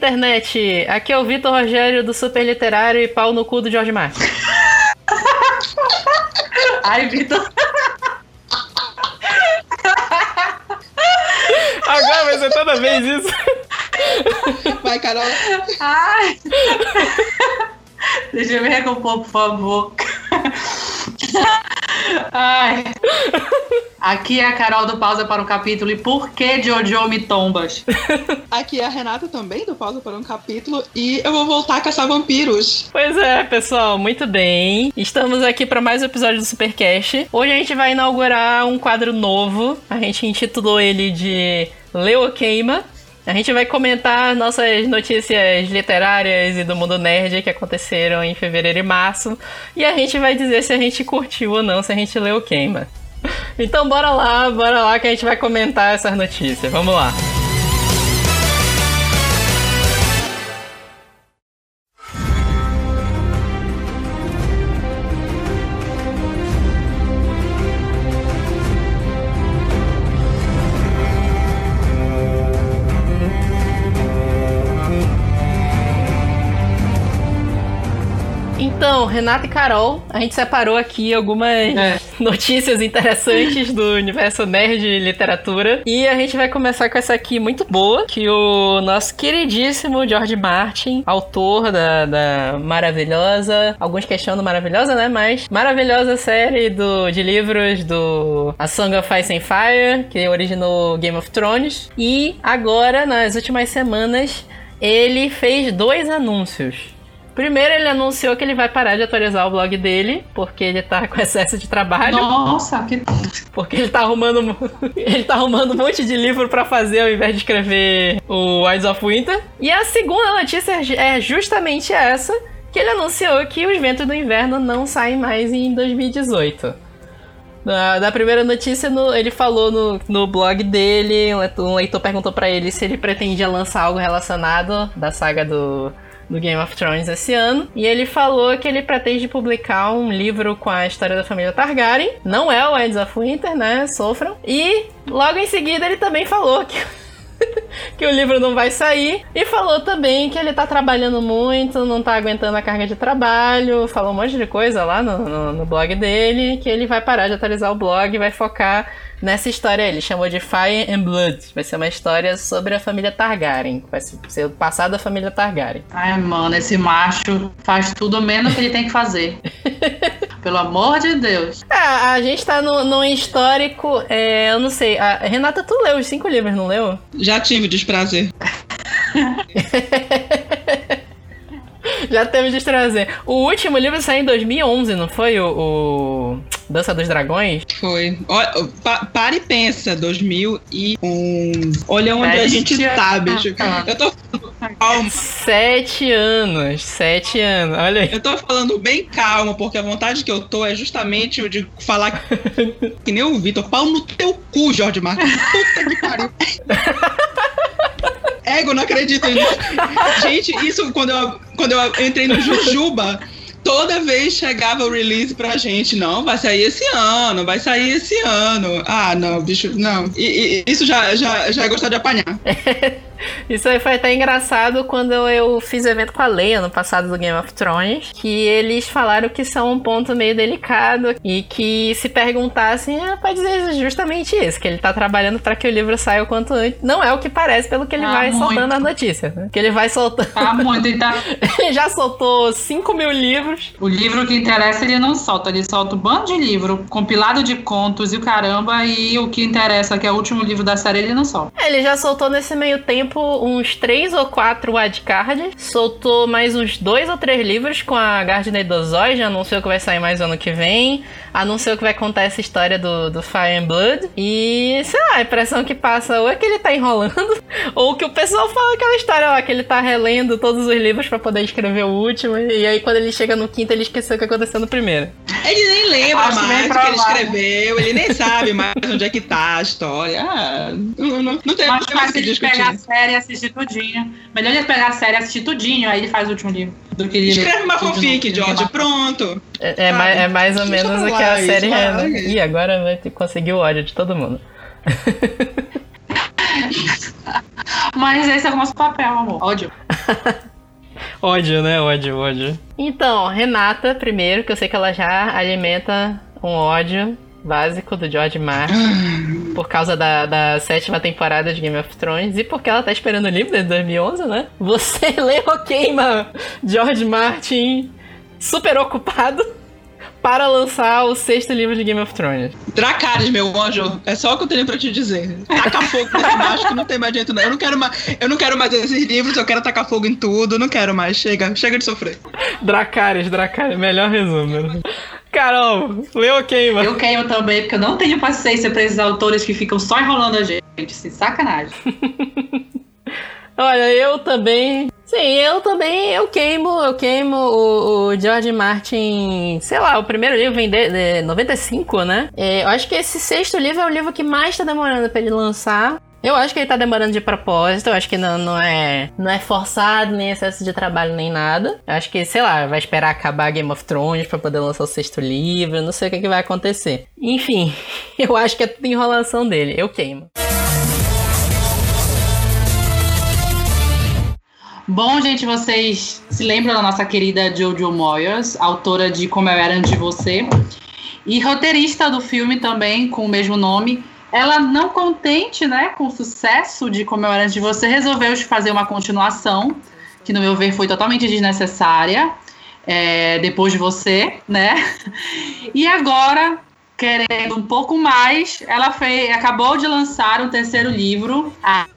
internet! Aqui é o Vitor Rogério do Super Literário e pau no cu do George Martin. Ai, Vitor. Agora vai ser toda vez isso. Vai, Carol. Ai. Deixa eu me recompor, por favor. Ai. Aqui é a Carol do Pausa para um Capítulo e por que Jojo me tombas? Aqui é a Renata também, do Pausa para um Capítulo, e eu vou voltar a caçar vampiros. Pois é, pessoal, muito bem. Estamos aqui para mais um episódio do Supercast. Hoje a gente vai inaugurar um quadro novo. A gente intitulou ele de Leo Queima. A gente vai comentar nossas notícias literárias e do mundo nerd que aconteceram em fevereiro e março. E a gente vai dizer se a gente curtiu ou não, se a gente leu queima. Então bora lá, bora lá que a gente vai comentar essas notícias. Vamos lá. Então, Renata e Carol, a gente separou aqui algumas É. notícias interessantes do universo nerd e literatura. E a gente vai começar com essa aqui muito boa, que o nosso queridíssimo George Martin, autor da, da maravilhosa, alguns questionam maravilhosa, né? Mas maravilhosa série do, de livros do A Song of Ice and Fire, que originou Game of Thrones. E agora, nas últimas semanas, ele fez dois anúncios. Primeiro, ele anunciou que ele vai parar de atualizar o blog dele, porque ele tá com excesso de trabalho. Nossa, que. Porque ele tá arrumando. ele tá arrumando um monte de livro pra fazer ao invés de escrever o Eyes of Winter. E a segunda notícia é justamente essa: que ele anunciou que os ventos do inverno não saem mais em 2018. Da, da primeira notícia, no- ele falou no, no blog dele, um leitor, perguntou pra ele se ele pretendia lançar algo relacionado da saga do, do Game of Thrones esse ano. E ele falou que ele pretende publicar um livro com a história da família Targaryen. Não é o Winds of Winter, né? Sofram. E logo em seguida ele também falou que que o livro não vai sair. E falou também que ele tá trabalhando muito, não tá aguentando a carga de trabalho. Falou um monte de coisa lá no, no, no blog dele. Que ele vai parar de atualizar o blog e vai focar nessa história. Ele chamou de Fire and Blood. Vai ser uma história sobre a família Targaryen. Vai ser o passado da família Targaryen. Ai, mano, esse macho faz tudo menos que ele tem que fazer. Pelo amor de Deus. É, a gente tá no, num histórico. é, eu não sei. A, Renata, tu leu os cinco livros, não leu? Já tive desprazer. Já teve de trazer. O último livro saiu em 2011, não foi? O, o Dança dos Dragões? Foi. Olha, pa, para e pensa, 2001. Olha onde É, a gente gente, tá, bicho. ah. Eu tô calma. Sete anos. Sete anos. Olha aí. Eu tô falando bem calma, porque a vontade que eu tô é justamente de falar que nem o Vitor. Pau no teu cu, Jorge Marcos. Puta que pariu. Ego, não acredito nisso. Gente, isso quando eu, quando eu entrei no Jujuba, toda vez chegava o release pra gente. Não, vai sair esse ano, vai sair esse ano. Ah, não, bicho, não. E, e- isso já, já, já é gostar de apanhar. Isso aí foi até engraçado quando eu fiz evento com a Leia no passado do Game of Thrones. Que eles falaram que são um ponto meio delicado. E que se perguntassem, é, pode dizer justamente isso: que ele tá trabalhando pra que o livro saia o quanto antes. Não é o que parece, pelo que ele Ah, vai muito. soltando a notícia. Né? Que ele vai soltando. Tá muito. Ele tá... ele já soltou 5 mil livros. O livro que interessa ele não solta. Ele solta um bando de livro, compilado de contos e o caramba. E o que interessa, que é o último livro da série, ele não solta. É, Ele já soltou nesse meio tempo uns três ou quatro wildcards. Soltou mais uns dois ou três livros com a Gardner Dozoy. Já anunciou que vai sair mais ano que vem. Anunciou que vai contar essa história do, do Fire and Blood. E, sei lá, a impressão que passa ou é que ele tá enrolando, ou que o pessoal fala aquela história lá, que ele tá relendo todos os livros pra poder escrever o último. E aí, quando ele chega no quinto, ele esqueceu o que aconteceu no primeiro. Ele nem lembra Acho mais o que ele escreveu, ele nem sabe mais onde é que tá a história. Ah, não, não, não tem mais que discutir. pegar a série e assistir tudinho. Melhor ele pegar a série e assistir tudinho, aí ele faz o último livro. Do que ele Escreve uma fanfic, George, pronto. É, é mais, é mais ou Deixa menos o que a isso, série é. né? Ih, agora vai ter que conseguir o ódio de todo mundo. Mas esse é o nosso papel, amor. Ódio. ódio, né? Ódio, ódio. Então, Renata, primeiro, que eu sei que ela já alimenta um ódio básico do George Martin por causa da, da sétima temporada de Game of Thrones e porque ela tá esperando o livro desde 2011, né? Você lê ou queima George Martin super ocupado para lançar o sexto livro de Game of Thrones. Dracarys, meu anjo, é só o que eu tenho pra te dizer. Taca fogo macho que não tem mais jeito não. Eu não quero mais, eu não quero mais esses livros, eu quero tacar fogo em tudo, não quero mais. Chega, chega de sofrer. Dracarys, Dracarys, melhor resumo. Carol, leu ou queima? Eu queimo também, porque eu não tenho paciência pra esses autores que ficam só enrolando a gente. Sem sacanagem. Olha, eu também. Sim, eu também. Eu queimo, eu queimo o, o George Martin. Sei lá, o primeiro livro vem de, de 95, né? É, eu acho que esse sexto livro é o livro que mais tá demorando pra ele lançar. Eu acho que ele tá demorando de propósito, eu acho que não, não, é, não é forçado, nem excesso de trabalho, nem nada. Eu acho que, sei lá, vai esperar acabar Game of Thrones pra poder lançar o sexto livro, não sei o que, que vai acontecer. Enfim, eu acho que é tudo enrolação dele, eu queimo. Bom, gente, vocês se lembram da nossa querida Jojo Moyes, autora de Como Eu Era Antes de Você, e roteirista do filme também, com o mesmo nome. Ela, não contente né, com o sucesso de Antes de Você, resolveu fazer uma continuação, que no meu ver foi totalmente desnecessária, é, depois de você, né? E agora querendo um pouco mais, ela fez, acabou de lançar um terceiro livro,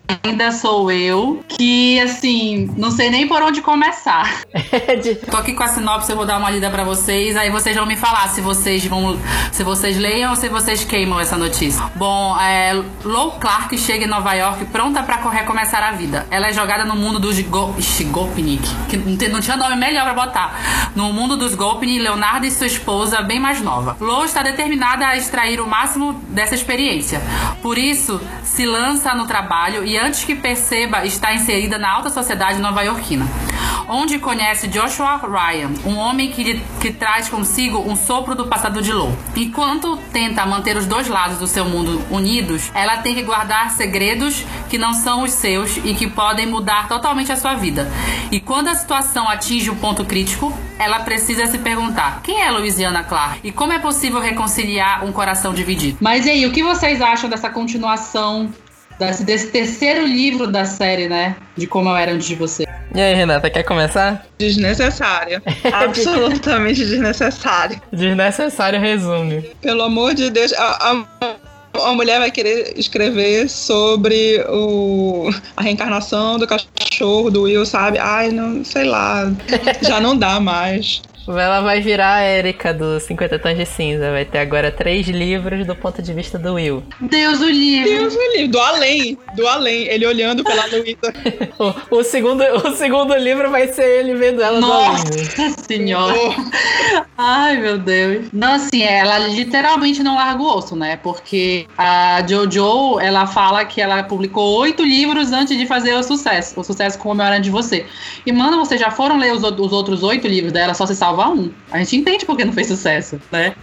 Ainda Sou Eu, que assim, não sei nem por onde começar. Tô aqui com a sinopse, eu vou dar uma lida para vocês, aí vocês vão me falar se vocês vão, se vocês leiam ou se vocês queimam essa notícia. Bom, é, Lou Clark chega em Nova York pronta para recomeçar a vida. Ela é jogada no mundo dos Go Gopnik, que não, não tinha nome melhor para botar. No mundo dos Gopnik, Leonardo e sua esposa, bem mais nova. Lou está determinada a extrair o máximo dessa experiência. Por isso, se lança no trabalho e antes que perceba, está inserida na alta sociedade nova-iorquina, onde conhece Joshua Ryan, um homem que, que traz consigo um sopro do passado de Lou. Enquanto tenta manter os dois lados do seu mundo unidos, ela tem que guardar segredos que não são os seus e que podem mudar totalmente a sua vida. E quando a situação atinge o um ponto crítico, ela precisa se perguntar: quem é Louisiana Clark? E como é possível reconciliar um coração dividido? Mas e aí, o que vocês acham dessa continuação desse, desse, terceiro livro da série, né? De como eu era antes de você. E aí, Renata, quer começar? Desnecessária. Absolutamente desnecessária. Desnecessário resume. Pelo amor de Deus, a, a, a, mulher vai querer escrever sobre o, a reencarnação do cachorro do Will, sabe? Ai, não, sei lá. Já não dá mais. Ela vai virar a Erika do 50 Tons de Cinza. Vai ter agora três livros do ponto de vista do Will. Deus o livre. Deus o livre. Do além. Do além. Ele olhando pela Luísa. o, o, segundo, o segundo livro vai ser ele vendo ela Nossa do além. senhora. Oh. Ai, meu Deus. Não, assim, ela literalmente não larga o osso, né? Porque a Jojo, ela fala que ela publicou oito livros antes de fazer o sucesso. O sucesso como eu era de você. E, mano, vocês já foram ler os, os outros oito livros dela? Só se salva salvar um. A gente entende porque não fez sucesso, né?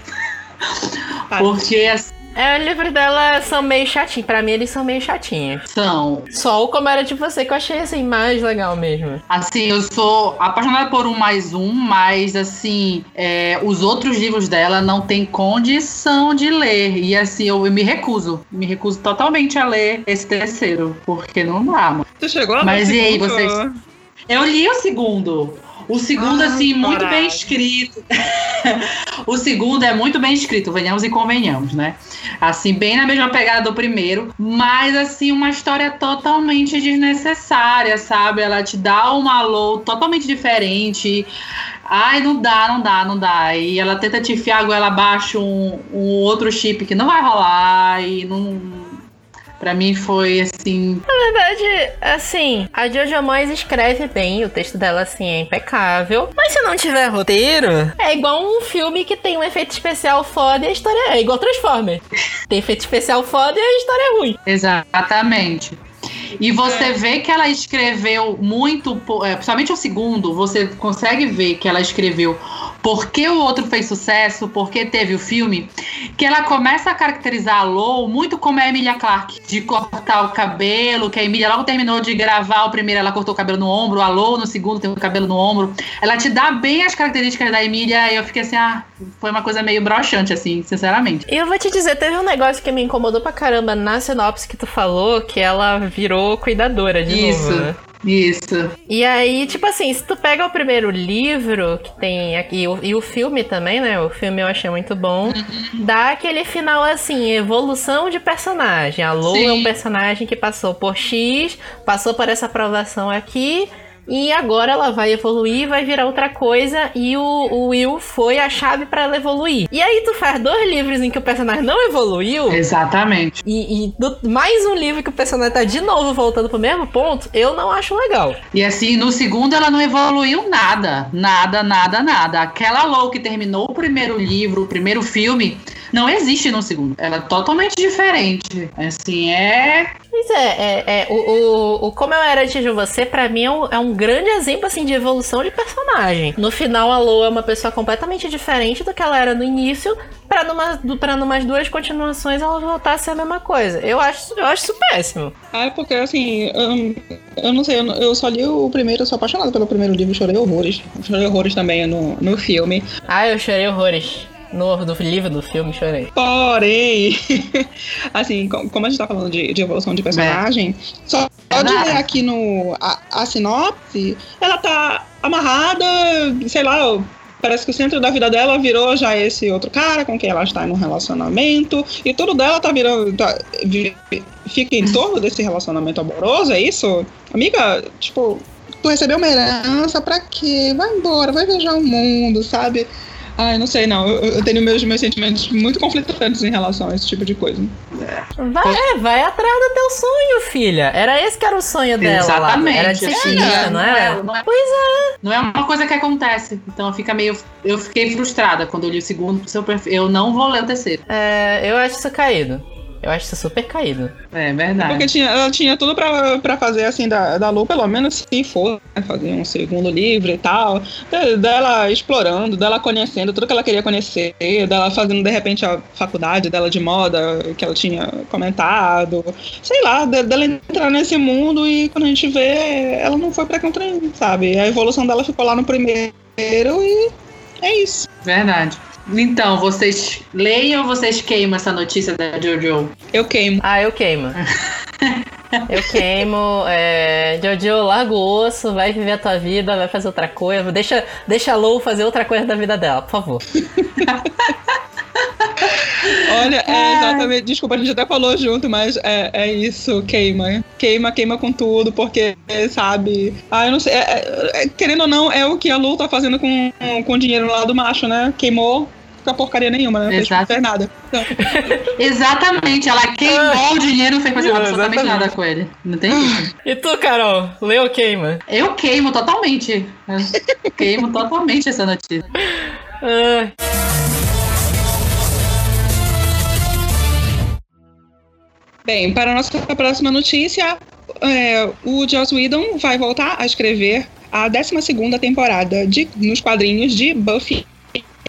porque assim, é, o livro dela são meio chatinhos. Pra mim, eles são meio chatinhos. São. Só o Como Era de Você, que eu achei, assim, mais legal mesmo. Assim, eu sou apaixonada por um mais um, mas, assim, é, os outros livros dela não tem condição de ler. E, assim, eu, eu, me recuso. Me recuso totalmente a ler esse terceiro, porque não dá, mano. Você chegou lá Mas e aí, vocês... Eu li o segundo. O segundo, ah, assim, muito bem escrito. o segundo é muito bem escrito, venhamos e convenhamos, né? Assim, bem na mesma pegada do primeiro, mas, assim, uma história totalmente desnecessária, sabe? Ela te dá uma low totalmente diferente. Ai, não dá, não dá, não dá. E ela tenta te enfiar a goela abaixo um, um outro chip que não vai rolar e não Pra mim foi assim. Na verdade, assim, a Jojo Moyes escreve bem, o texto dela assim é impecável. Mas se não tiver roteiro, é igual um filme que tem um efeito especial foda e a história é igual Transformer. tem efeito especial foda e a história é ruim. Exatamente. E você vê que ela escreveu muito, é, principalmente o segundo, você consegue ver que ela escreveu porque o outro fez sucesso, porque teve o filme, que ela começa a caracterizar a Lou muito como a Emilia Clarke, de cortar o cabelo, que a Emilia logo terminou de gravar o primeiro, ela cortou o cabelo no ombro, a Lou no segundo tem o cabelo no ombro. Ela te dá bem as características da Emilia e eu fiquei assim, ah, foi uma coisa meio broxante, assim, sinceramente. E eu vou te dizer, teve um negócio que me incomodou pra caramba na sinopse que tu falou, que ela virou cuidadora de Isso. novo, né? Isso. E aí, tipo assim, se tu pega o primeiro livro, que tem aqui, e o, e o filme também, né? O filme eu achei muito bom. Uhum. Dá aquele final assim, evolução de personagem. A Lou Sim. é um personagem que passou por X, passou por essa aprovação aqui. E agora ela vai evoluir, vai virar outra coisa. E o, o Will foi a chave pra ela evoluir. E aí tu faz dois livros em que o personagem não evoluiu. Exatamente. E, e do- mais um livro que o personagem tá de novo voltando pro mesmo ponto, eu não acho legal. E assim, no segundo ela não evoluiu nada. Nada, nada, nada. Aquela Lou que terminou o primeiro livro, o primeiro filme, não existe no segundo. Ela é totalmente diferente. Assim, é. Pois é, é, é, o, o, o Como Eu Era Antes de Você, pra mim, é um, é um grande exemplo, assim, de evolução de personagem. No final, a Lou é uma pessoa completamente diferente do que ela era no início, pra, numa, pra numas duas continuações ela voltar a ser a mesma coisa. Eu acho, eu acho isso péssimo. Ah, é porque assim, eu, eu não sei, eu, eu só li o primeiro, eu sou apaixonada pelo primeiro livro, chorei horrores. Chorei horrores também no, no filme. Ah, eu chorei horrores. No do livro, do filme, chorei. Porém, assim, co- como a gente tá falando de, de evolução de personagem, só, só de Verdade. ler aqui no a, a sinopse, ela tá amarrada, sei lá, parece que o centro da vida dela virou já esse outro cara com quem ela está em um relacionamento, e tudo dela tá virando. tá- fica em torno desse relacionamento amoroso, é isso? Amiga, tipo, tu recebeu uma herança, pra quê? Vai embora, vai viajar o mundo, sabe? Ai, não sei, não. Eu, eu tenho meus, meus sentimentos muito conflitantes em relação a esse tipo de coisa. Vai, é, vai atrás do teu sonho, filha. Era esse que era o sonho dela Exatamente. lá. Era de ser É, cientista, não era? não é- Pois é. Não é uma coisa que acontece. Então fica meio. Eu fiquei frustrada quando eu li o segundo. Seu perfil. Eu não vou ler o terceiro. É, eu acho isso caído. Eu acho isso super caído. É verdade. Porque tinha, ela tinha tudo pra, pra fazer, assim, da, da Lu, pelo menos se for, né, fazer um segundo livro e tal. de- Dela explorando, dela conhecendo tudo que ela queria conhecer, dela fazendo, de repente, a faculdade dela de moda, que ela tinha comentado. Sei lá, de- dela entrar nesse mundo e quando a gente vê, ela não foi pra contra, sabe? A evolução dela ficou lá no primeiro e é isso. Verdade. Então, vocês leem ou vocês queimam essa notícia da Jojo? Eu queimo. Ah, eu queimo. Eu queimo. É, Jojo, larga o osso, vai viver a tua vida, vai fazer outra coisa. Deixa, deixa a Lou fazer outra coisa da vida dela, por favor. Olha, é exatamente. Desculpa, a gente até falou junto, mas é, é isso, queima. Queima, queima com tudo, porque, sabe. Ah, eu não sei. é- é- é- querendo ou não, é o que a Lu tá fazendo com, com o dinheiro lá do macho, né? Queimou. Fica porcaria nenhuma, né? Não fez, nada. Então, Exatamente, ela queimou o dinheiro não fez fazer absolutamente Exatamente. nada com ele. Não tem isso. E tu, Carol? Leu ou queima? Eu queimo totalmente. Eu queimo totalmente essa notícia. Ah, Bem, para a nossa próxima notícia, é, o Joss Whedon vai voltar a escrever a 12 temporada de, nos quadrinhos de Buffy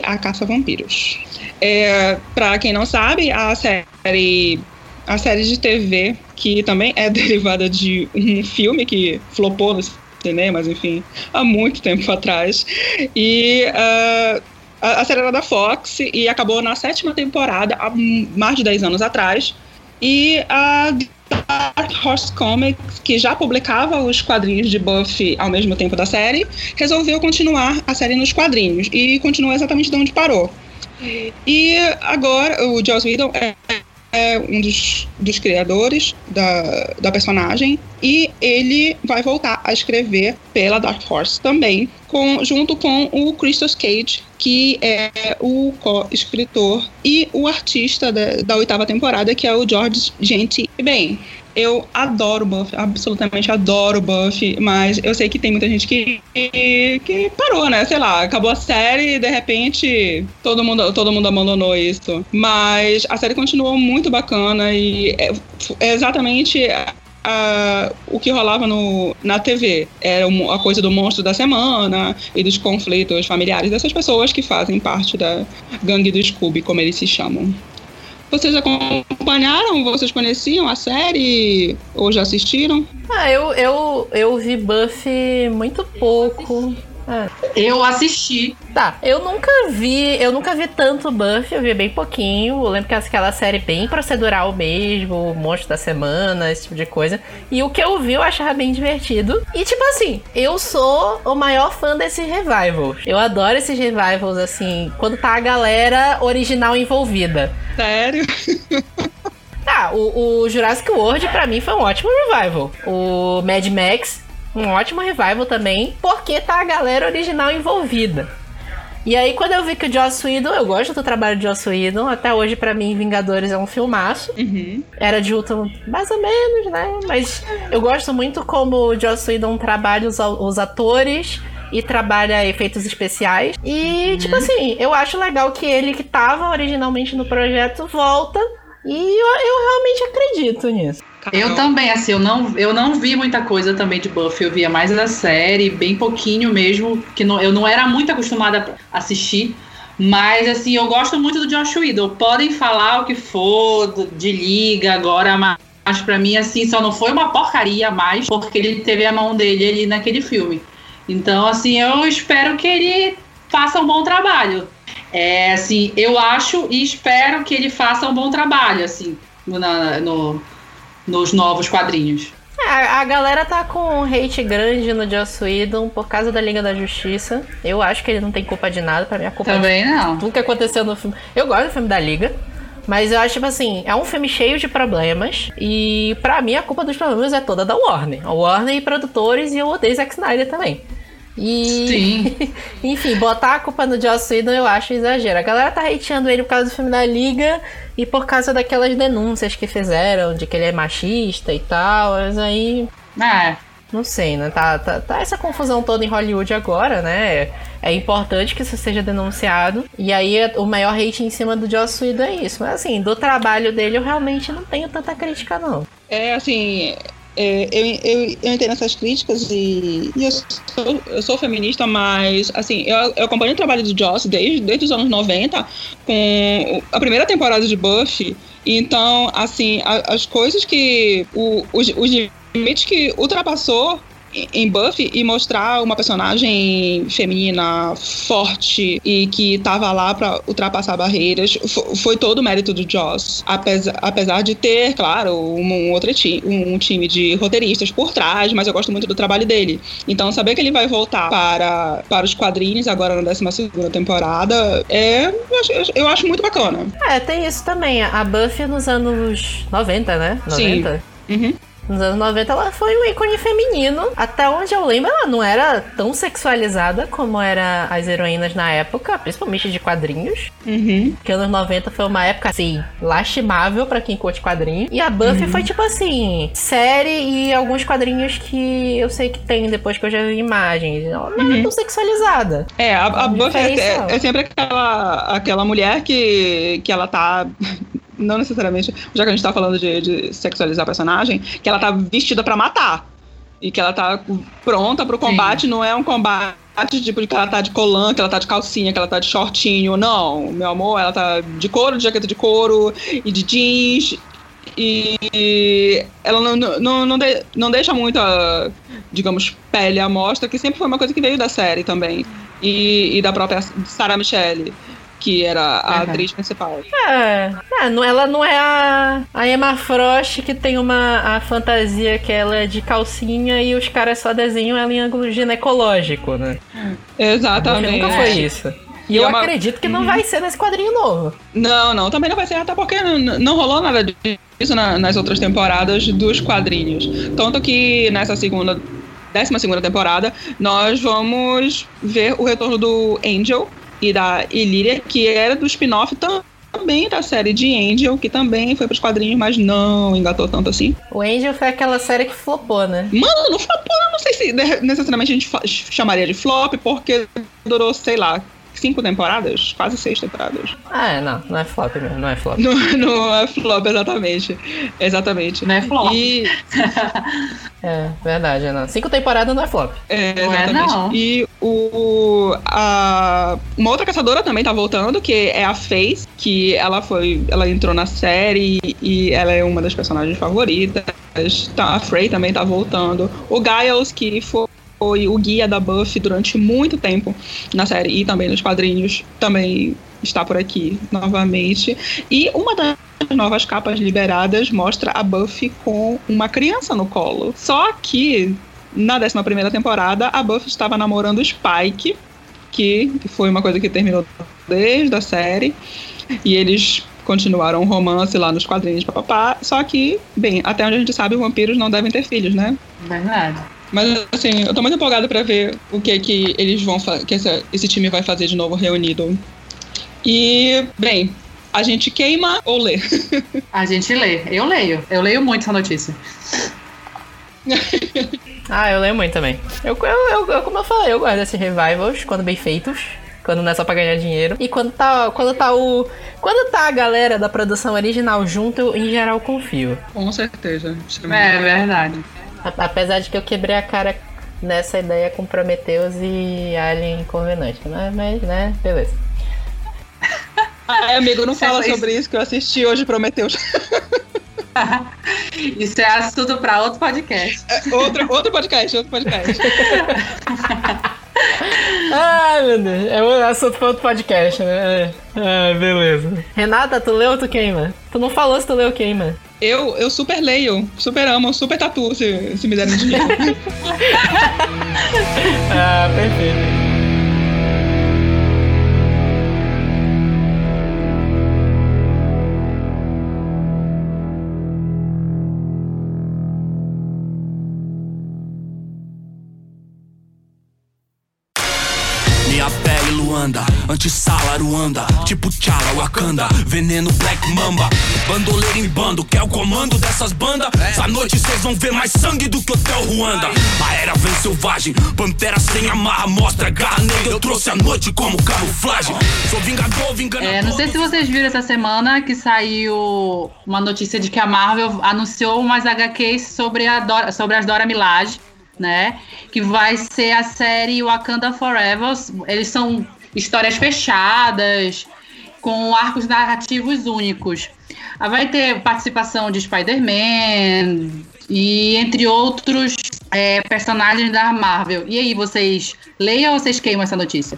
a Caça a Vampiros. É, para quem não sabe, a série, a série de TV, que também é derivada de um filme que flopou nos cinemas, enfim, há muito tempo atrás. E ah, a, a série era da Fox e acabou na sétima temporada, há mais de 10 anos atrás. E a Dark Horse Comics, que já publicava os quadrinhos de Buffy ao mesmo tempo da série, resolveu continuar a série nos quadrinhos e continua exatamente de onde parou. E agora o Joss Whedon é, é um dos, dos criadores da, da personagem e ele vai voltar a escrever pela Dark Horse também, com, junto com o Christos Cage, que é o co-escritor e o artista da, da oitava temporada, que é o George Genti. E bem, eu adoro Buffy, absolutamente adoro Buffy, mas eu sei que tem muita gente que, que parou, né? Sei lá, acabou a série e de repente todo mundo, todo mundo abandonou isso. Mas a série continuou muito bacana e é, é exatamente o que rolava no, na TV. Era a coisa do monstro da semana e dos conflitos familiares dessas pessoas que fazem parte da gangue do Scooby, como eles se chamam. Vocês acompanharam? Vocês conheciam a série? Ou já assistiram? Ah, eu, eu, eu vi Buffy muito pouco. É. Eu assisti. Tá, eu nunca vi, eu nunca vi tanto Buffy, eu vi bem pouquinho. Eu lembro que aquela série bem procedural mesmo, Monstro da Semana, esse tipo de coisa. E o que eu vi eu achava bem divertido. E tipo assim, eu sou o maior fã desses revivals. Eu adoro esses revivals assim, quando tá a galera original envolvida. Sério? Ah, o, o Jurassic World para mim foi um ótimo revival. O Mad Max um ótimo revival também, porque tá a galera original envolvida. E aí, quando eu vi que o Joss Whedon, eu gosto do trabalho de Joss Whedon, até hoje para mim Vingadores é um filmaço. Uhum. Era de Ultron mais ou menos, né? Mas eu gosto muito como o Joss Whedon trabalha os, os atores e trabalha efeitos especiais. E, uhum. tipo assim, eu acho legal que ele que tava originalmente no projeto volta. E eu, eu realmente acredito nisso. Eu também, assim, eu não, eu não vi muita coisa também de Buffy, eu via mais da série, bem pouquinho mesmo, que não, eu não era muito acostumada a assistir, mas assim, eu gosto muito do Josh Whedon. Podem falar o que for de liga agora, mas para mim assim, só não foi uma porcaria mais porque ele teve a mão dele ali naquele filme. Então, assim, eu espero que ele faça um bom trabalho. É, assim, eu acho e espero que ele faça um bom trabalho, assim, no, no nos novos quadrinhos. É, a galera tá com um hate grande no Joss Whedon por causa da Liga da Justiça. Eu acho que ele não tem culpa de nada, pra mim a culpa Também de não. tudo que aconteceu no filme. Eu gosto do filme da Liga, mas eu acho, tipo assim, é um filme cheio de problemas. E para mim a culpa dos problemas é toda da Warner. A Warner e produtores, e eu odeio Zack Snyder também. E. Sim. Enfim, botar a culpa no Joss Whedon eu acho exagero. A galera tá hateando ele por causa do filme da Liga e por causa daquelas denúncias que fizeram de que ele é machista e tal. Mas aí. É. Não sei, né? Tá, tá, tá essa confusão toda em Hollywood agora, né? É importante que isso seja denunciado. E aí o maior hate em cima do Joss Whedon é isso. Mas assim, do trabalho dele eu realmente não tenho tanta crítica, não. É, assim, é, eu, eu, eu entendo essas críticas e, e eu, sou, eu, sou, feminista, mas assim, eu, acompanho o trabalho de Joss desde, desde os anos 90, com a primeira temporada de Buffy. Então, assim, a, as coisas que. O, os, os limites que ultrapassou em Buffy e mostrar uma personagem feminina forte e que tava lá para ultrapassar barreiras foi todo o mérito do Joss. Apesar, apesar de ter, claro, um, outro time, um time de roteiristas por trás, mas eu gosto muito do trabalho dele. Então, saber que ele vai voltar para, para os quadrinhos agora na 12 temporada é, eu acho, eu acho muito bacana. É, tem isso também. A Buffy nos anos 90, né? 90. Sim. Uhum. Nos anos 90 ela foi um ícone feminino. Até onde eu lembro, ela não era tão sexualizada como eram as heroínas na época, principalmente de quadrinhos. Uhum. Que anos 90 foi uma época, assim, lastimável para quem curte quadrinhos. E a Buffy uhum. foi tipo assim, série e alguns quadrinhos que eu sei que tem depois que eu já vi imagens. Ela não uhum. era tão sexualizada. É, a, a Buffy é, é, sempre aquela, aquela mulher que, que ela tá não necessariamente, já que a gente tá falando de, de sexualizar a personagem, que ela tá vestida para matar. E que ela tá pronta pro combate, Sim. não é um combate tipo de que ela tá de colã, que ela tá de calcinha, que ela tá de shortinho. Não, meu amor, ela tá de couro, de jaqueta de couro e de jeans. E ela não, não, não, de, não deixa muita, digamos, pele à mostra, que sempre foi uma coisa que veio da série também. E, e da própria Sarah Michelle que era a uhum. atriz principal. É, é, ela não é a, a Emma Frost que tem uma a fantasia que ela é de calcinha e os caras só desenham ela em ângulo ginecológico, né? Exatamente. Nunca foi isso. E, e eu é uma... acredito que não uhum. vai ser nesse quadrinho novo. Não, não, também não vai ser, até porque não, não rolou nada disso na, nas outras temporadas dos quadrinhos. Tanto que nessa segunda, décima segunda temporada, nós vamos ver o retorno do Angel, e da Illyria, que era do spin-off também da série de Angel, que também foi pros quadrinhos, mas não engatou tanto assim. O Angel foi aquela série que flopou, né? Mano, não flopou, não sei se necessariamente a gente chamaria de flop, porque durou, sei lá, cinco temporadas, quase seis temporadas. Ah, é, não, não é flop mesmo, não é flop. Não, não é flop, exatamente. Exatamente. Não é flop. E, É, verdade, não. Cinco temporadas não é flop. é, Não é, exatamente. não. E o, a, uma outra caçadora também tá voltando, que é a Faith, que ela foi. Ela entrou na série e ela é uma das personagens favoritas. Tá, a Frey também tá voltando. O Giles, que foi foi o guia da Buffy durante muito tempo na série e também nos quadrinhos, também está por aqui novamente. E uma das novas capas liberadas mostra a Buffy com uma criança no colo. Só que na 11 temporada a Buffy estava namorando Spike, que foi uma coisa que terminou desde a série, e eles continuaram o romance lá nos quadrinhos, papapá. Só que, bem, até onde a gente sabe, vampiros não devem ter filhos, né? Verdade. Mas assim, eu tô muito empolgada pra ver o que que eles vão que essa- esse time vai fazer de novo reunido. E, bem, a gente queima ou lê? A gente lê. Eu leio. Eu leio muito essa notícia. Ah, eu leio muito também. Eu, eu, eu, eu- como eu falei, eu gosto desses revivals quando bem feitos. Quando não é só pra ganhar dinheiro. E quando tá, quando tá o. Quando tá a galera da produção original junto, eu, em geral confio. Com certeza. É verdade. Apesar de que eu quebrei a cara nessa ideia com Prometheus e Alien Covenant. Mas, mas né, beleza. Ah, amigo, não Você fala fez- sobre isso que eu assisti hoje Prometeus. Isso é assunto pra outro podcast. outro, outro podcast, outro podcast. Ai, meu Deus. É um assunto pra outro podcast, né? Ah, beleza. Renata, tu leu ou tu queima? Tu não falou se tu leu ou queima. Eu, eu super leio, super amo, super tatu, se, se me derem dinheiro. Ah, perfeito. Luanda, antissala Ruanda Tipo Tchala, Wakanda, veneno Black Mamba. Bandoleiro em bando, quer o comando dessas bandas? Essa noite vocês vão ver mais sangue do que Hotel Ruanda. A era vem selvagem, pantera sem amarra Mostra garra negra, eu trouxe a noite como camuflagem. Sou vingador, vingador É, não sei se vocês viram essa semana que saiu uma notícia de que a Marvel anunciou umas HQs sobre, a Dora- sobre as Dora Milaje, né? Que vai ser a série Wakanda Forever. Eles são histórias fechadas, com arcos narrativos únicos. Ah, Vai ter participação de Spider-Man e entre outros é, personagens da Marvel. E aí, vocês leiam ou vocês queimam essa notícia?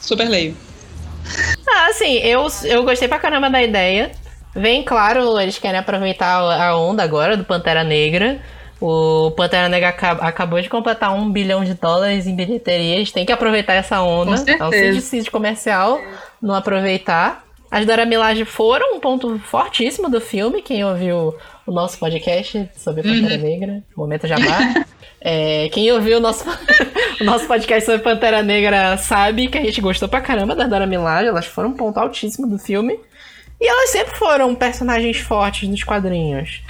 super leio. Ah, assim, eu, eu gostei pra caramba da ideia. Vem, claro, eles querem aproveitar a onda agora do Pantera Negra. O Pantera Negra aca- acabou de completar um bilhão de dólares em bilheteria. Eles têm que aproveitar essa onda. Com. É um suicídio comercial não aproveitar. As Dora Milaje foram um ponto fortíssimo do filme. Quem ouviu o nosso podcast sobre Pantera Negra, momento jabá. É, quem ouviu o nosso, o nosso podcast sobre Pantera Negra sabe que a gente gostou pra caramba das Dora Milaje. Elas foram um ponto altíssimo do filme. E elas sempre foram personagens fortes nos quadrinhos.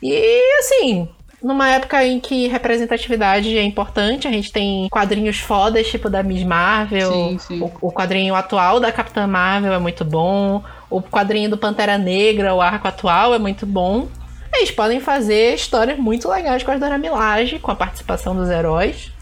E assim, numa época em que representatividade é importante, a gente tem quadrinhos fodas, tipo da Miss Marvel. Sim, sim. O, o quadrinho atual da Capitã Marvel é muito bom. O quadrinho do Pantera Negra, o arco atual, é muito bom. Eles podem fazer histórias muito legais com as Dora Milaje, com a participação dos heróis.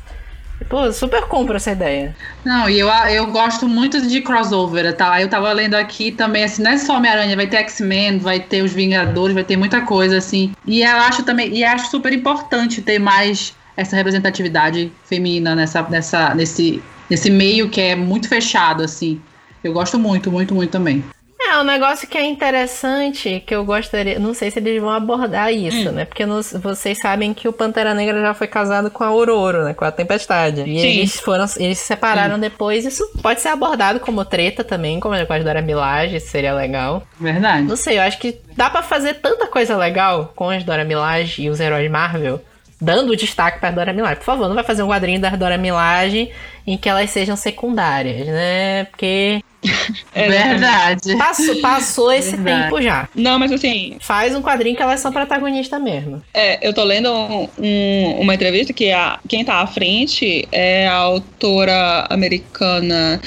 Pô, super compro essa ideia. Não, e eu, eu gosto muito de crossover, tá? Eu tava lendo aqui também, assim, não é só Homem-Aranha, vai ter X-Men, vai ter os Vingadores, vai ter muita coisa, assim. E eu acho também, e acho super importante ter mais essa representatividade feminina nessa, nessa, nesse, nesse meio que é muito fechado, assim. Eu gosto muito, muito, muito também. É, um negócio que é interessante, que eu gostaria. Não sei se eles vão abordar isso, né? Porque nos- vocês sabem que o Pantera Negra já foi casado com a Aurora, né? Com a Tempestade. E Sim. eles foram. Eles se separaram depois. Isso pode ser abordado como treta também, como com as Dora Milaje, seria legal. Verdade. Não sei, eu acho que dá pra fazer tanta coisa legal com as Dora Milaje e os heróis Marvel, dando destaque pra Dora Milaje. Por favor, não vai fazer um quadrinho das Dora Milaje em que elas sejam secundárias, né? Porque É, Verdade. Passou, passou esse Verdade. tempo já. Não, mas assim, Faz um quadrinho que elas são protagonistas mesmo. É, eu tô lendo um- um- uma entrevista que a, quem tá à frente é a autora americana,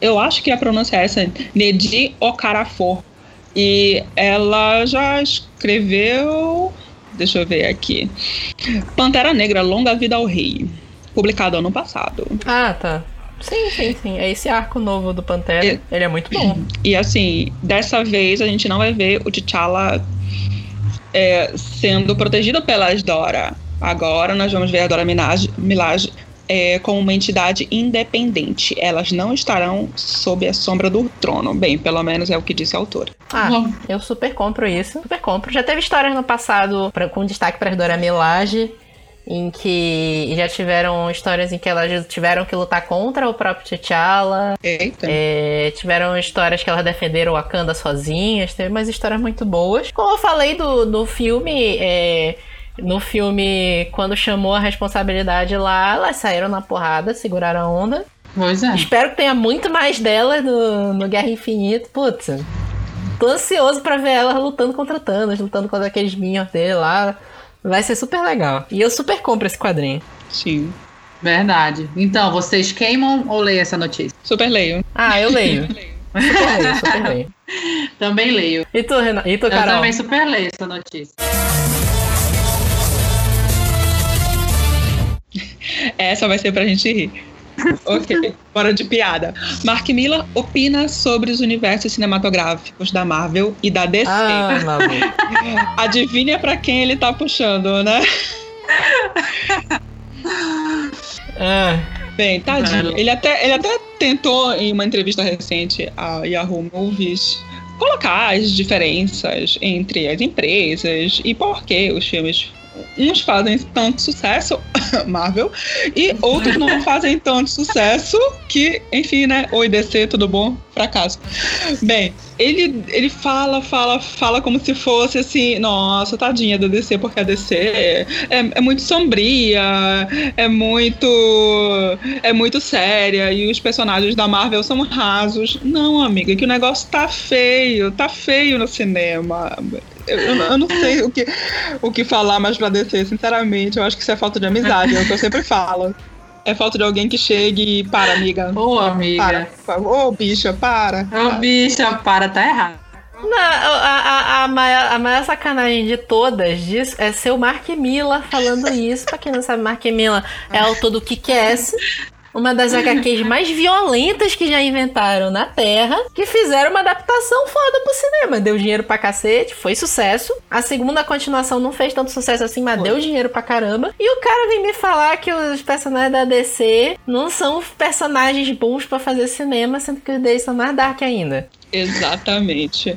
eu acho que a pronúncia é essa, Nedi Okarafor. E ela já escreveu, deixa eu ver aqui, Pantera Negra, Longa Vida ao Rei, publicado ano passado. Ah, tá. Sim, sim, sim. É esse arco novo do Pantera. É. Ele é muito bom. E assim, dessa vez a gente não vai ver o T'Challa é, sendo protegido pelas Dora. Agora nós vamos ver a Dora Milaje, Milaje é, como uma entidade independente. Elas não estarão sob a sombra do trono. Bem, pelo menos é o que disse a autora. Ah, eu super compro isso. Super compro. Já teve histórias no passado pra- com destaque para Dora Milaje, em que já tiveram histórias em que elas tiveram que lutar contra o próprio T'Challa. Eita. É, tiveram histórias que elas defenderam o Wakanda sozinhas. Teve umas histórias muito boas. Como eu falei do, do filme. é, no filme, quando chamou a responsabilidade lá, elas saíram na porrada, seguraram a onda. Pois é. Espero que tenha muito mais delas no, no Guerra Infinita. Putz, tô ansioso pra ver elas lutando contra Thanos, lutando contra aqueles minions dele lá. Vai ser super legal. E eu super compro esse quadrinho. Sim. Verdade. Então, vocês queimam ou leem essa notícia? Super leio. Ah, eu leio. super leio, super leio. Também leio. E tu, Renan? E tu, Eu Carol? também super leio essa notícia. Essa vai ser pra gente rir. ok, bora de piada. Mark Miller opina sobre os universos cinematográficos da Marvel e da DC. Ah. Adivinha pra quem ele tá puxando, né? Ah, Bem, tadinho. Ele até, ele até tentou, em uma entrevista recente a Yahoo Movies, colocar as diferenças entre as empresas e por que os filmes. Uns fazem tanto sucesso, Marvel, e outros não fazem tanto sucesso que, enfim, né? Oi, DC, tudo bom? Fracasso. Bem, ele, ele fala, fala, fala como se fosse assim, nossa, tadinha da DC, porque a DC é, é muito sombria, é muito é muito séria e os personagens da Marvel são rasos. Não, amiga, que o negócio tá feio, tá feio no cinema. Eu, eu não- sei o que, o que falar mais pra DC, sinceramente. Eu acho que isso é falta de amizade, é o que eu sempre falo. É falta de alguém que chegue e para, amiga. Ô, amiga. Para. Ô, bicha, para. Ô, bicha, para, tá errado. Não, a, a, a, maior, a maior sacanagem de todas disso é ser o Mark Miller falando isso. Pra quem não sabe, Mark Miller é autor do Kick-Ass, uma das HQs mais violentas que já inventaram na Terra, que fizeram uma adaptação foda pro cinema. Deu dinheiro pra cacete, foi sucesso. A segunda continuação não fez tanto sucesso assim, mas deu dinheiro pra caramba. E o cara vem me falar que os personagens da DC não são personagens bons pra fazer cinema, sendo que os deles são mais dark ainda. Exatamente.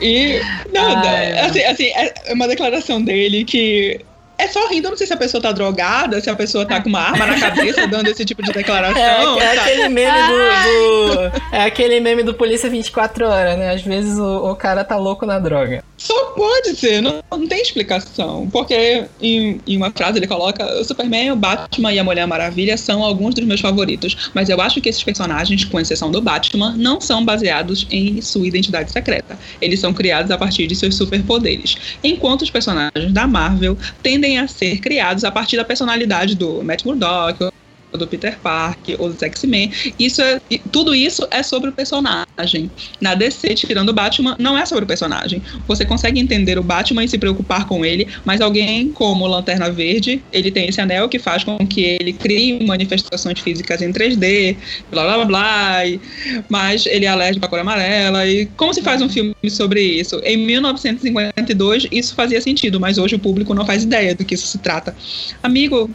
E, Ai, não, assim, assim, é uma declaração dele que é só rindo, eu não sei se a pessoa tá drogada, se a pessoa tá com uma arma na cabeça dando esse tipo de declaração. É, é aquele meme do, do- É aquele meme do Polícia 24 horas, né? Às vezes o, o cara tá louco na droga. Só pode ser, não, não tem explicação. Porque em, em uma frase ele coloca: o Superman, o Batman e a Mulher Maravilha são alguns dos meus favoritos. Mas eu acho que esses personagens, com exceção do Batman, não são baseados em sua identidade secreta. Eles são criados a partir de seus superpoderes. Enquanto os personagens da Marvel tendem a ser criados a partir da personalidade do Matt Murdock, do Peter Parker, ou dos X-Men. Isso é, tudo isso é sobre o personagem. Na DC, tirando o Batman, não é sobre o personagem. Você consegue entender o Batman e se preocupar com ele, mas alguém como Lanterna Verde, ele tem esse anel que faz com que ele crie manifestações físicas em 3D, blá blá blá, blá e- mas ele é alérgico à cor amarela. E como se faz um filme sobre isso? Em 1952, isso fazia sentido, mas hoje o público não faz ideia do que isso se trata. Amigo,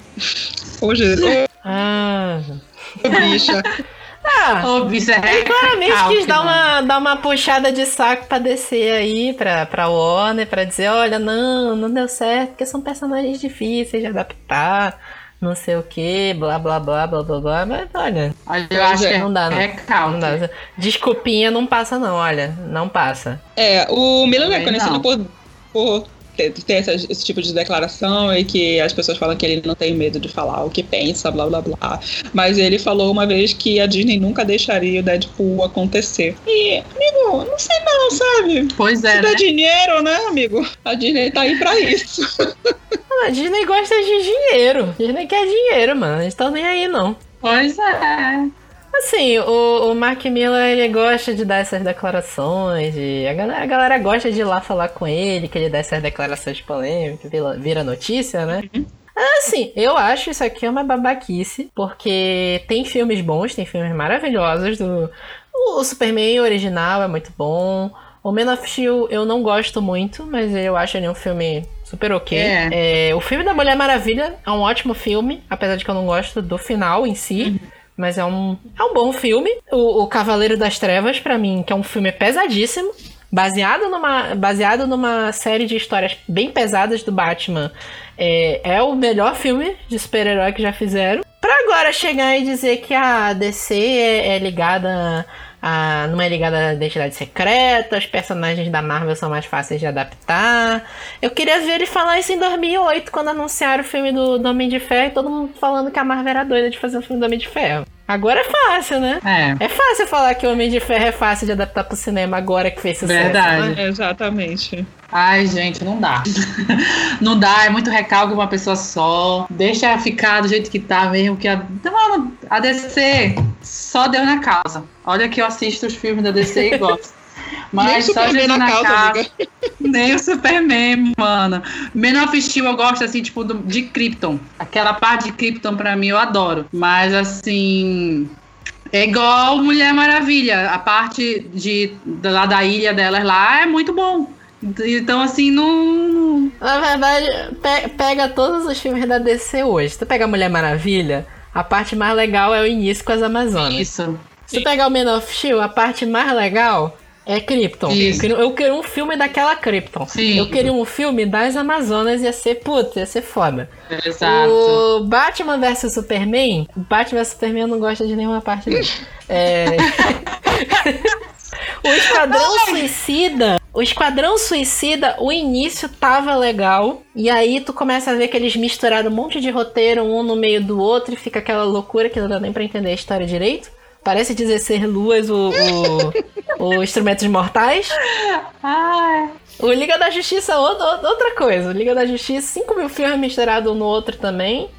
hoje, Ah. bicha. Ah, Ô, bicha, é claramente recalque, quis dar uma, dar uma puxada de saco pra descer aí, pra, pra Warner, pra dizer, olha, não, não deu certo, porque são personagens difíceis de adaptar, não sei o que, blá blá blá blá blá blá, mas olha, Olha, eu acho que é não dá, não. recalque. não dá. Desculpinha não passa não, olha, não passa. É, o Miller é conhecido por, por tem, tem essa- esse tipo de declaração e que as pessoas falam que ele não tem medo de falar o que pensa, blá blá blá. Mas ele falou uma vez que a Disney nunca deixaria o Deadpool acontecer. E, amigo, não sei não, sabe? Pois Se é, dá né? dinheiro, né, amigo? A Disney tá aí pra isso. A Disney gosta de dinheiro. A Disney quer dinheiro, mano. Eles estão nem aí, não. Pois é. Assim, o, o Mark Miller, ele gosta de dar essas declarações. E a, galera, a galera gosta de ir lá falar com ele, que ele dá essas declarações polêmicas, vira, vira notícia, né? Assim, eu acho isso aqui uma babaquice, porque tem filmes bons, tem filmes maravilhosos. Do... O Superman original é muito bom. O Man of Steel eu não gosto muito, mas eu acho ele um filme super ok. É. É, o filme da Mulher Maravilha é um ótimo filme, apesar de que eu não gosto do final em si. Mas é um, é um bom filme. O, o Cavaleiro das Trevas, pra mim, que é um filme pesadíssimo. Baseado numa, baseado numa série de histórias bem pesadas do Batman. É, é o melhor filme de super-herói que já fizeram. Pra agora chegar e dizer que a DC é, é ligada a. não é ligada à identidade secreta, os personagens da Marvel são mais fáceis de adaptar. Eu queria ver ele falar isso em 2008, quando anunciaram o filme do, do Homem de Ferro, e todo mundo falando que a Marvel era doida de fazer um filme do Homem de Ferro. Agora é fácil, né? É. É fácil falar que o Homem de Ferro é fácil de adaptar pro cinema agora que fez sucesso. Verdade. né? Exatamente. Ai, gente, não dá. não dá, é muito recalque uma pessoa só. Deixa ficar do jeito que tá mesmo. Que a... Então, a DC só deu na causa. Olha que eu assisto os filmes da DC e gosto. Nem Mas só Superman na na causa, casa. Nem o Superman, mano. Man of Steel eu gosto, assim, tipo, do- de Krypton. Aquela parte de Krypton pra mim eu adoro. Mas, assim... É igual Mulher Maravilha. A parte de, lá da ilha delas lá é muito bom. Então, assim, não... Na verdade, pe- pega todos os filmes da DC hoje. Se tu pega Mulher Maravilha, a parte mais legal é o início com as Amazonas. Isso. Se tu pegar o Man of Steel, a parte mais legal é Krypton. Eu queria, eu queria um filme daquela Krypton. Sim. Eu queria um filme das Amazonas, ia ser, puta, ia ser foda. Exato. O Batman vs Superman, o Batman vs Superman eu não gosto de nenhuma parte dele. É... o Esquadrão Suicida, o Esquadrão Suicida, o início tava legal, e aí tu começa a ver que eles misturaram um monte de roteiro um no meio do outro e fica aquela loucura que não dá nem pra entender a história direito. Parece 16 luas o, o, o Instrumentos Mortais. Ai, O Liga da Justiça é outra, coisa. O Liga da Justiça, 5 mil filmes misturados um no outro também.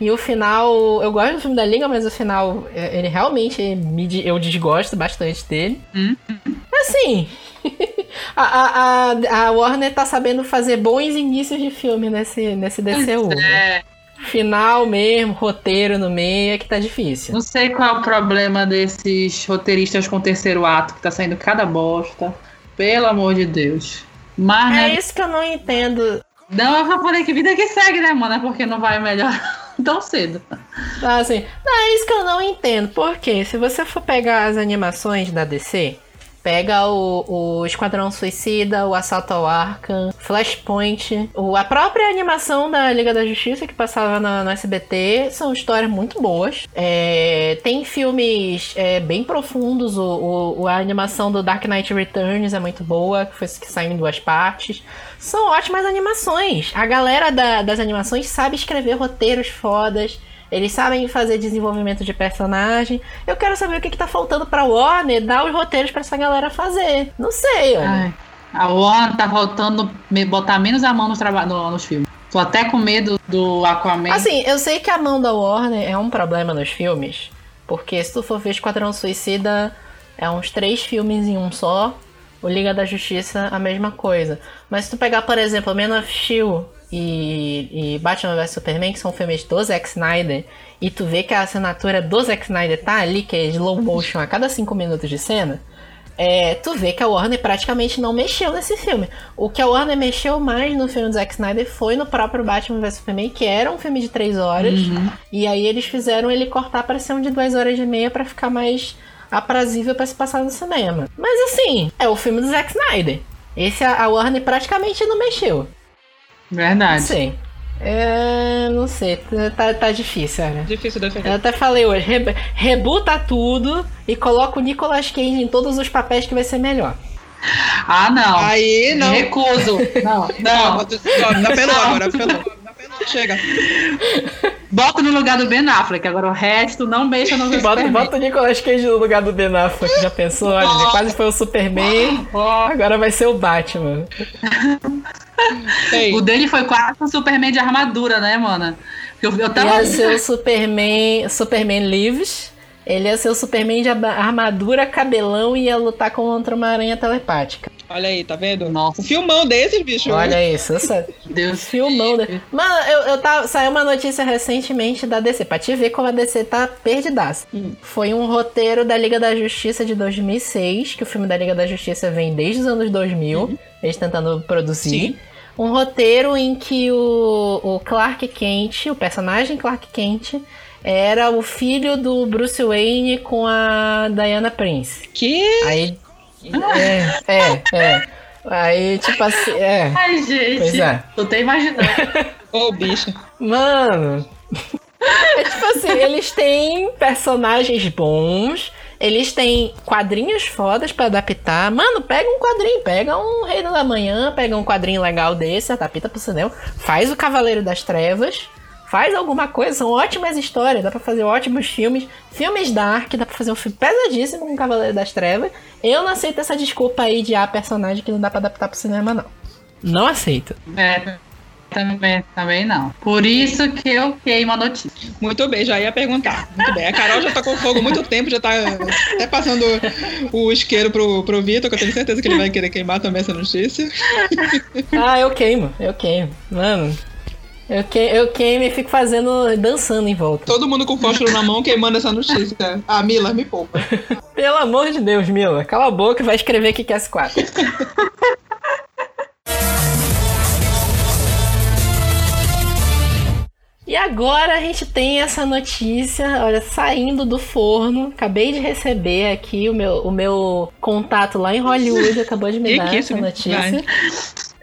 E o final, eu gosto do filme da Liga, mas o final, é, ele realmente, me de- eu desgosto bastante dele. Hum. Assim, a, a, a, Warner tá sabendo fazer bons inícios de filme nesse, nesse DCU. né? é, Final mesmo, roteiro no meio, é que tá difícil. não sei qual é o problema desses roteiristas com terceiro ato, que tá saindo cada bosta. Pelo amor de Deus. Mas, É né, isso que eu não entendo. não, eu falei que vida que segue, né, mano? É porque não vai melhor tão cedo. Assim, não, é isso que eu não entendo. Porque se você for pegar as animações da DC, pega o, o Esquadrão Suicida, o Assalto ao Arkham, Flashpoint, o, a própria animação da Liga da Justiça que passava na- no, SBT, são histórias muito boas. É, tem filmes é, bem profundos, o, o- a animação do Dark Knight Returns é muito boa, que, foi, que saiu em duas partes. São ótimas animações. A galera da- das animações sabe escrever roteiros fodas. Eles sabem fazer desenvolvimento de personagem. Eu quero saber o que, que tá faltando pra Warner dar os roteiros pra essa galera fazer. Não sei, olha. A Warner tá voltando me botar menos a mão nos, no- nos filmes. Tô até com medo do Aquaman. Assim, eu sei que a mão da Warner é um problema nos filmes. Porque se tu for ver Esquadrão Suicida, é uns três filmes em um só. O Liga da Justiça, a mesma coisa. Mas se tu pegar, por exemplo, Man of Steel e, e Batman vs Superman, que são filmes do Zack Snyder, e tu vê que a assinatura do Zack Snyder tá ali, que é slow motion a cada cinco minutos de cena, é, tu vê que a Warner praticamente não mexeu nesse filme. O que a Warner mexeu mais no filme do Zack Snyder foi no próprio Batman vs Superman, que era um filme de três horas. Uhum. E aí eles fizeram ele cortar para ser um de duas horas e meia pra ficar mais aprazível pra se passar no cinema. Mas assim, é o filme do Zack Snyder. Esse a Warner praticamente não mexeu. Não Verdade. sei. É, não sei, tá, tá difícil, olha. Difícil defender. Eu até falei hoje, re- rebuta tudo e coloca o Nicolas Cage em todos os papéis que vai ser melhor. Ah, não. Aí não. Recuso. Não, Não, não. não apelou agora, apelou. Chega. Bota no lugar do Ben Affleck. Agora o resto não mexa no Bota, Superman. bota o Nicolas Cage no lugar do Ben Affleck. Já pensou? Olha, ele quase foi o Superman. Agora vai ser o Batman. Ei, O dele foi quase um Superman de armadura, né, mano? Eu, eu tava. Ia ser o Superman, Superman Lives. Ele ia ser o Superman de armadura, cabelão e ia lutar contra uma aranha telepática. olha aí, tá vendo? Nossa. Um filmão desses, bicho. Olha isso, essa Deus. filmão. De... Mano, eu, eu tava, saiu uma notícia recentemente da DC, pra te ver como a DC tá perdidaça. Foi um roteiro da Liga da Justiça de 2006, que o filme da Liga da Justiça vem desde os anos 2000, eles tentando produzir. Sim. Um roteiro em que o, o Clark Kent, o personagem Clark Kent, era o filho do Bruce Wayne com a Diana Prince. Que? Aí. É, é, é. Aí, tipo assim, é. Ai, gente. Pois é. Tô até imaginando. Ô, bicho. Mano. É tipo assim, eles têm personagens bons, eles têm quadrinhos fodas pra adaptar. Mano, pega um quadrinho, pega um Reino da Manhã, pega um quadrinho legal desse, adapta pro cinema, faz o Cavaleiro das Trevas, faz alguma coisa, são ótimas histórias, dá pra fazer ótimos filmes, filmes dark, dá pra fazer um filme pesadíssimo com o Cavaleiro das Trevas. Eu não aceito essa desculpa aí de ah, personagem que não dá pra adaptar pro cinema, não. Não aceito. É, também, também não. Por isso que eu queimo a notícia. Muito bem, já ia perguntar. Muito bem. A Carol já tá com fogo há muito tempo, já tá até passando o isqueiro pro, pro Vitor, que eu tenho certeza que ele vai querer queimar também essa notícia. Ah, eu queimo, eu queimo. Mano, eu, que, eu queimo e fico fazendo, dançando em volta. Todo mundo com fósforo na mão queimando essa notícia. Ah, Mila, me poupa. Pelo amor de Deus, Mila, cala a boca e vai escrever que quer S4. E agora a gente tem essa notícia, olha, saindo do forno. Acabei de receber aqui o meu, o meu contato lá em Hollywood, acabou de me dar essa notícia.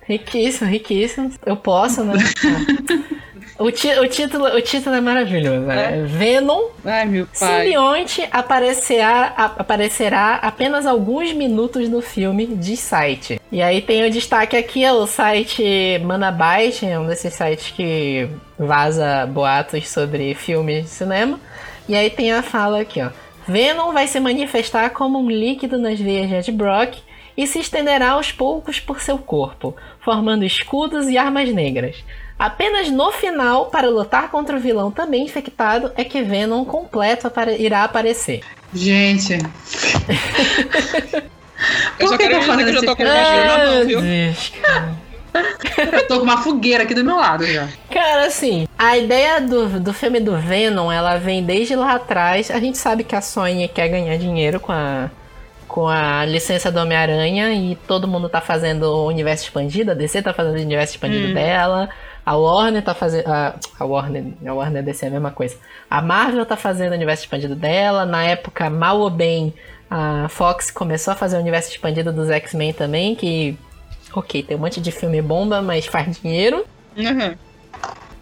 Riquíssimo, riquíssimo. Eu posso, né? O, o título, o título é maravilhoso. né? Venom Ai, meu pai. Simbionte aparecerá, aparecerá apenas alguns minutos no filme de site. E aí tem o destaque aqui, é o site Manabyte, é um desses sites que vaza boatos sobre filmes de cinema. E aí tem a fala aqui, ó. Venom vai se manifestar como um líquido nas veias de Ed Brock e se estenderá aos poucos por seu corpo, formando escudos e armas negras. Apenas no final, para lutar contra o vilão também infectado, é que Venom completo irá aparecer. Gente. Eu só que quero eu dizer que eu já tô com o fósforo na mão, viu? Deus. Eu tô com uma fogueira aqui do meu lado já. Cara, assim, a ideia do, do filme do Venom, ela vem desde lá atrás. A gente sabe que a Sony quer ganhar dinheiro com a, com a licença do Homem-Aranha e todo mundo tá fazendo o universo expandido. A DC tá fazendo o universo expandido dela. A Warner tá fazendo. A, a Warner. A Warner DC é a mesma coisa. A Marvel tá fazendo o universo expandido dela. Na época, mal ou bem, a Fox começou a fazer o universo expandido dos X-Men também, que. Ok, tem um monte de filme bomba, mas faz dinheiro. Uhum.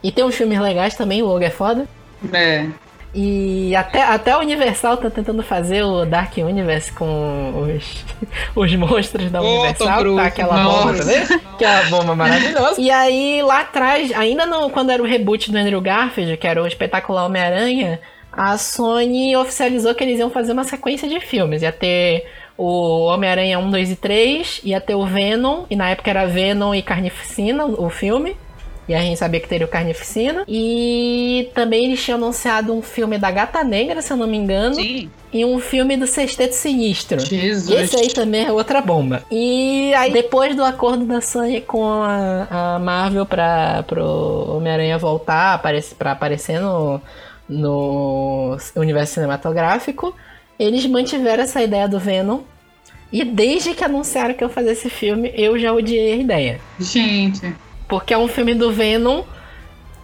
E tem uns filmes legais também, o Logo é foda. É. E até, até a Universal tá tentando fazer o Dark Universe com os, os monstros da Universal, tá aquela nossa. bomba, né? Que é uma bomba maravilhosa. E aí, lá atrás, ainda no, quando era o reboot do Andrew Garfield, que era o espetacular Homem-Aranha, a Sony oficializou que eles iam fazer uma sequência de filmes. Ia ter o Homem-Aranha 1, 2 e 3, ia ter o Venom, e na época era Venom e Carnificina, o filme. E a gente sabia que teria o Carnificina. E também eles tinham anunciado um filme da Gata Negra, se eu não me engano. Sim. E um filme do Sexteto Sinistro. Jesus. Esse aí também é outra bomba. E aí, depois do acordo da Sony com a, a Marvel pra, pro Homem-Aranha voltar aparecer, pra aparecer no, no universo cinematográfico, eles mantiveram essa ideia do Venom. E desde que anunciaram que eu fazer esse filme, eu já odiei a ideia. Gente. Porque é um filme do Venom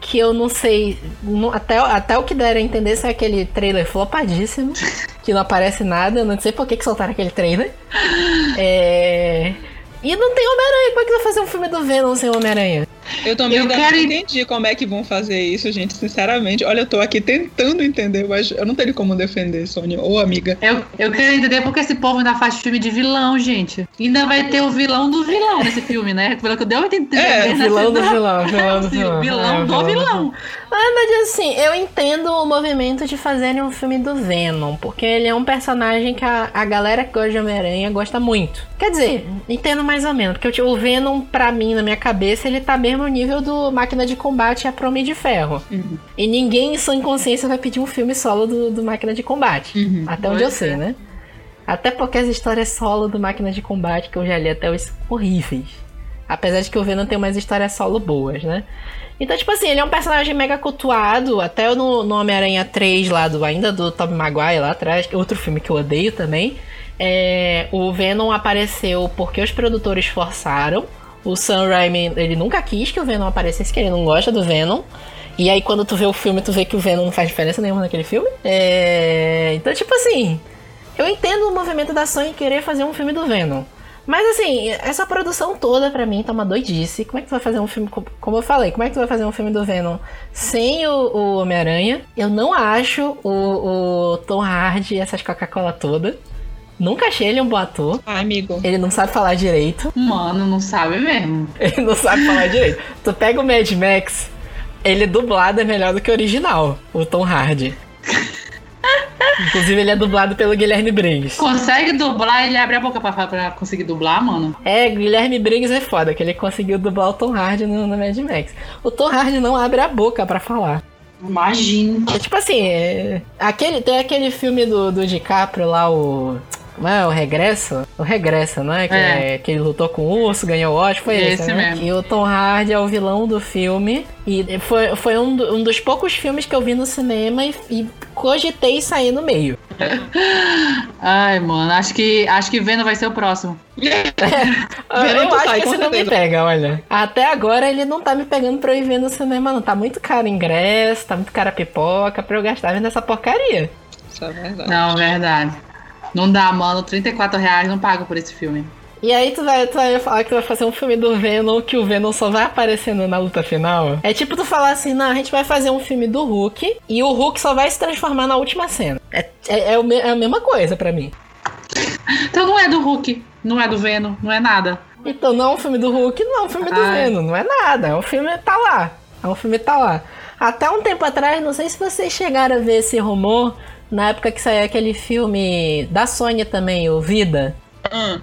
que eu não sei. não- até, até o que deram a entender se é aquele trailer flopadíssimo. Que não aparece nada. Eu não sei por que, que soltaram aquele trailer. É, E não tem Homem-Aranha. Como é que vai fazer um filme do Venom sem Homem-Aranha? Eu também Eu ainda quero não en- entendi como é que vão fazer isso, gente. Sinceramente, olha, eu tô aqui tentando entender, mas eu não tenho como defender, Sônia. Ô, amiga. Eu, eu quero entender porque esse povo ainda faz filme de vilão, gente. Ainda vai ter o vilão do vilão nesse filme, né? Pelo que eu deu entender. É? Vilão do vilão, vilão do vilão. vilão É, do vilão. Ah, mas assim, eu entendo o movimento de fazerem um filme do Venom, porque ele é um personagem que a, a galera que gosta de Homem-Aranha gosta muito. Quer dizer, entendo mais ou menos, porque o Venom, pra mim, na minha cabeça, ele tá mesmo no nível do Máquina de Combate e a Prome de Ferro. Uhum. E ninguém em sua consciência vai pedir um filme solo do, do Máquina de Combate. Uhum. Até onde eu sei, né? Até porque as histórias solo do Máquina de Combate que eu já li até hoje são horríveis. Apesar de que o Venom tem umas histórias solo boas, né? Então, tipo assim, ele é um personagem mega cultuado. Até no, no Homem-Aranha 3, lá do, ainda do Tobey Maguire lá atrás, é outro filme que eu odeio também. É, o Venom apareceu porque os produtores forçaram. O Sam Raimi, ele nunca quis que o Venom aparecesse, que ele não gosta do Venom. E aí, quando tu vê o filme, tu vê que o Venom não faz diferença nenhuma naquele filme. É, Então, tipo assim, eu entendo o movimento da Sony querer fazer um filme do Venom. Mas assim, essa produção toda pra mim tá uma doidice. Como é que tu vai fazer um filme, co- como eu falei, como é que tu vai fazer um filme do Venom sem o, o Homem-Aranha? Eu não acho o, o Tom Hardy essas Coca-Cola toda. Nunca achei ele um bom ator. Ai, amigo. Ele não sabe falar direito. Mano, não sabe mesmo. Ele não sabe falar direito. Tu pega o Mad Max, ele dublado é melhor do que o original, o Tom Hardy. Inclusive, ele é dublado pelo Guilherme Briggs. Consegue dublar, ele abre a boca pra, pra conseguir dublar, mano. É, Guilherme Briggs é foda, que ele conseguiu dublar o Tom Hardy no, no Mad Max. O Tom Hardy não abre a boca pra falar. Imagina. É tipo assim, é, aquele, tem aquele filme do, do DiCaprio lá, o. Como é? O Regresso? O Regresso, né? Que, É. é, que ele lutou com o urso, ganhou o Oscar, foi esse, Esse né? mesmo. E o Tom Hardy é o vilão do filme. E foi, foi um, do- um dos poucos filmes que eu vi no cinema e, e cogitei sair no meio. Ai, mano, acho que, acho que Venom vai ser o próximo. Ah, Verão eu acho sai, que esse não me pega, olha. Até agora ele não tá me pegando pra eu ir ver no cinema, não. Tá muito caro o ingresso, tá muito caro a pipoca pra eu gastar vendo essa porcaria. Isso é verdade. Não, verdade. Não dá, mano. 34 reais não pago por esse filme. E aí tu vai, tu vai falar que vai fazer um filme do Venom que o Venom só vai aparecendo na luta final? É tipo tu falar assim, não, a gente vai fazer um filme do Hulk e o Hulk só vai se transformar na última cena. É, é, é é a mesma coisa pra mim. Então não é do Hulk, não é do Venom, não é nada. Então não é um filme do Hulk, não é um filme do Ai. Venom, não é nada. É um filme tá lá. É um filme tá lá. Até um tempo atrás, não sei se vocês chegaram a ver esse rumor, na época que saiu aquele filme da Sony também, o Vida. Hum,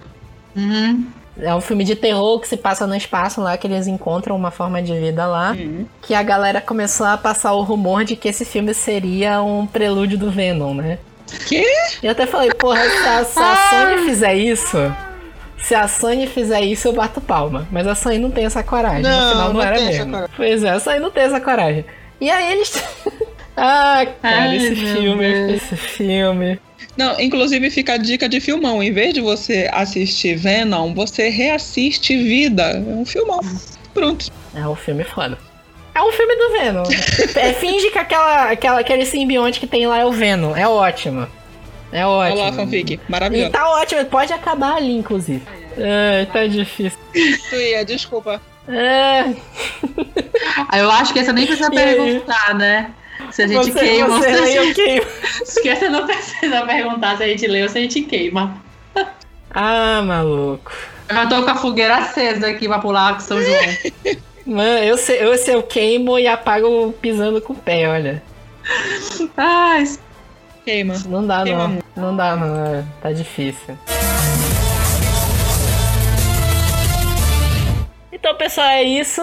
Uhum. É um filme de terror que se passa no espaço lá, que eles encontram uma forma de vida lá. hum. Que a galera começou a passar o rumor de que esse filme seria um prelúdio do Venom, né? Quê? E eu até falei, porra, se a, se a Sony fizer isso, se a Sony fizer isso, eu bato palma. Mas a Sony não tem essa coragem. no Não, final não, não era tem essa mesmo. coragem. Pois é, a Sony não tem essa coragem. E aí eles. ah, cara, Ai, esse filme, Deus. esse filme. Não, inclusive fica a dica de filmão. Em vez de você assistir Venom, você reassiste Vida. É um filmão. Pronto. É um filme foda. É um filme do Venom. é, finge que aquela, aquela, aquele simbionte que tem lá é o Venom. É ótimo. É ótimo. Olha lá, fanfic. E Maravilhoso. tá ótimo, pode acabar ali, inclusive. Ai, tá difícil. Tu ia, desculpa. É, Ah, Eu acho que essa nem precisa E perguntar, né? Se a gente você, queima. você se gente- queimo. Esquece, não precisa perguntar se a gente lê ou se a gente queima. Ah, maluco. Eu já tô com a fogueira acesa aqui pra pular com São João. Mano, eu sei, eu sei, eu queimo e apago pisando com o pé, olha. Ai, Queima. Não dá, Queima não. Não dá, não. Tá difícil. Então, pessoal, é isso.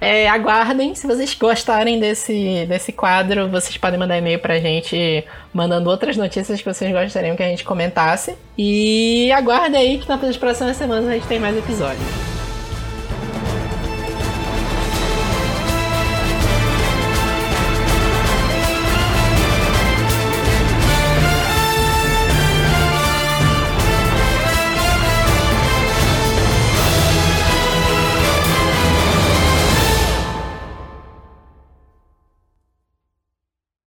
É, aguardem. Se vocês gostarem desse, desse quadro, vocês podem mandar e-mail pra gente mandando outras notícias que vocês gostariam que a gente comentasse. E aguardem aí que nas próximas semanas a gente tem mais episódios.